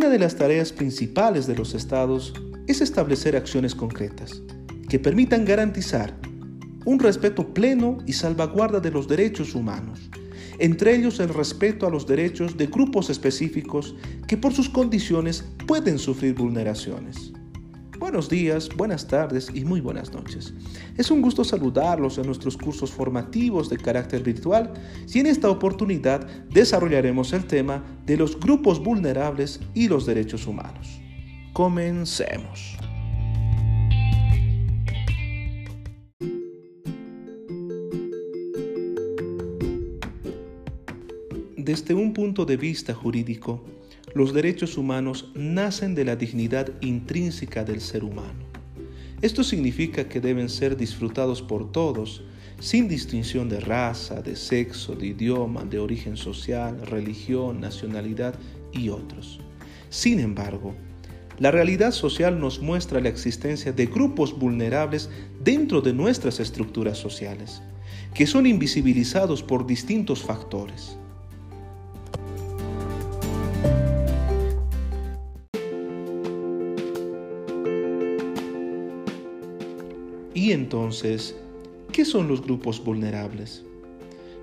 Una de las tareas principales de los estados es establecer acciones concretas que permitan garantizar un respeto pleno y salvaguarda de los derechos humanos, entre ellos el respeto a los derechos de grupos específicos que por sus condiciones pueden sufrir vulneraciones. Buenos días, buenas tardes y muy buenas noches. Es un gusto saludarlos en nuestros cursos formativos de carácter virtual y en esta oportunidad desarrollaremos el tema de los grupos vulnerables y los derechos humanos. Comencemos. Desde un punto de vista jurídico, los derechos humanos nacen de la dignidad intrínseca del ser humano. Esto significa que deben ser disfrutados por todos, sin distinción de raza, de sexo, de idioma, de origen social, religión, nacionalidad y otros. Sin embargo, la realidad social nos muestra la existencia de grupos vulnerables dentro de nuestras estructuras sociales, que son invisibilizados por distintos factores. Y entonces, ¿qué son los grupos vulnerables?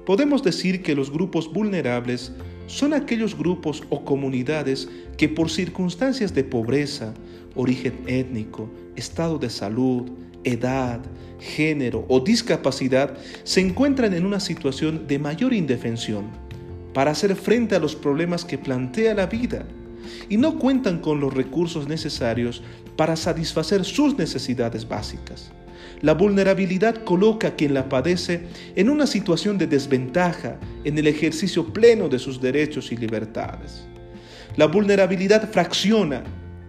Podemos decir que los grupos vulnerables son aquellos grupos o comunidades que por circunstancias de pobreza, origen étnico, estado de salud, edad, género o discapacidad se encuentran en una situación de mayor indefensión para hacer frente a los problemas que plantea la vida y no cuentan con los recursos necesarios para satisfacer sus necesidades básicas. La vulnerabilidad coloca a quien la padece en una situación de desventaja en el ejercicio pleno de sus derechos y libertades. La vulnerabilidad fracciona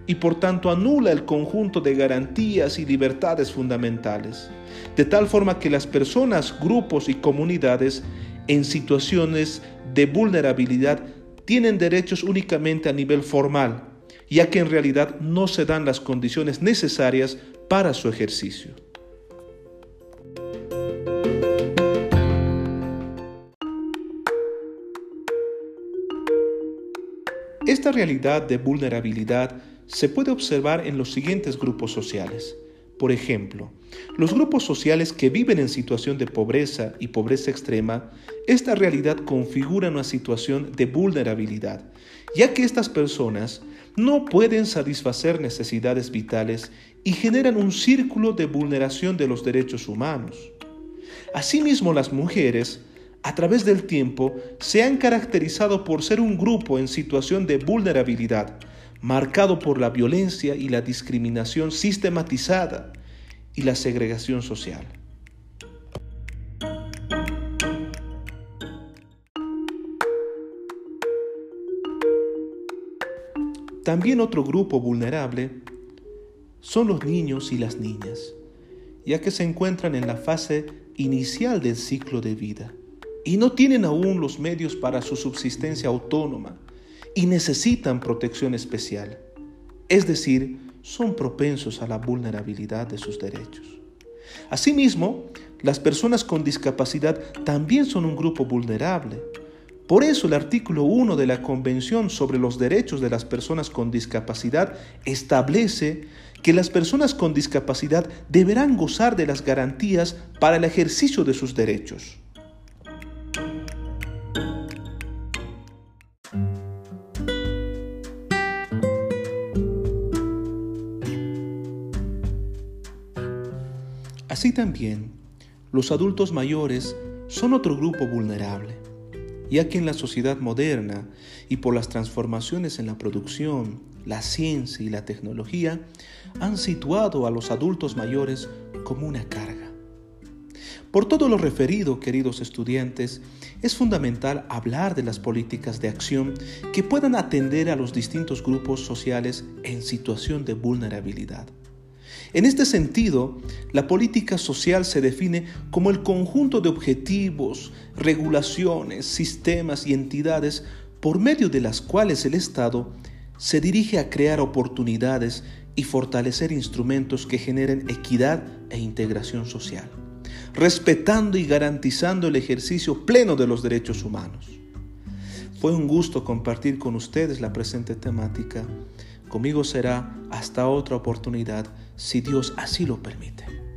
y por tanto anula el conjunto de garantías y libertades fundamentales, de tal forma que las personas, grupos y comunidades en situaciones de vulnerabilidad tienen derechos únicamente a nivel formal, ya que en realidad no se dan las condiciones necesarias para su ejercicio. Esta realidad de vulnerabilidad se puede observar en los siguientes grupos sociales. Por ejemplo, los grupos sociales que viven en situación de pobreza y pobreza extrema, esta realidad configura una situación de vulnerabilidad, ya que estas personas no pueden satisfacer necesidades vitales y generan un círculo de vulneración de los derechos humanos. Asimismo, las mujeres a través del tiempo se han caracterizado por ser un grupo en situación de vulnerabilidad, marcado por la violencia y la discriminación sistematizada y la segregación social. También otro grupo vulnerable son los niños y las niñas, ya que se encuentran en la fase inicial del ciclo de vida y no tienen aún los medios para su subsistencia autónoma y necesitan protección especial. Es decir, son propensos a la vulnerabilidad de sus derechos. Asimismo, las personas con discapacidad también son un grupo vulnerable. Por eso el artículo 1 de la Convención sobre los Derechos de las Personas con Discapacidad establece que las personas con discapacidad deberán gozar de las garantías para el ejercicio de sus derechos. Así también, los adultos mayores son otro grupo vulnerable, ya que en la sociedad moderna y por las transformaciones en la producción, la ciencia y la tecnología han situado a los adultos mayores como una carga. Por todo lo referido, queridos estudiantes, es fundamental hablar de las políticas de acción que puedan atender a los distintos grupos sociales en situación de vulnerabilidad. En este sentido, la política social se define como el conjunto de objetivos, regulaciones, sistemas y entidades por medio de las cuales el Estado se dirige a crear oportunidades y fortalecer instrumentos que generen equidad e integración social, respetando y garantizando el ejercicio pleno de los derechos humanos. Fue un gusto compartir con ustedes la presente temática. Conmigo será hasta otra oportunidad, si Dios así lo permite.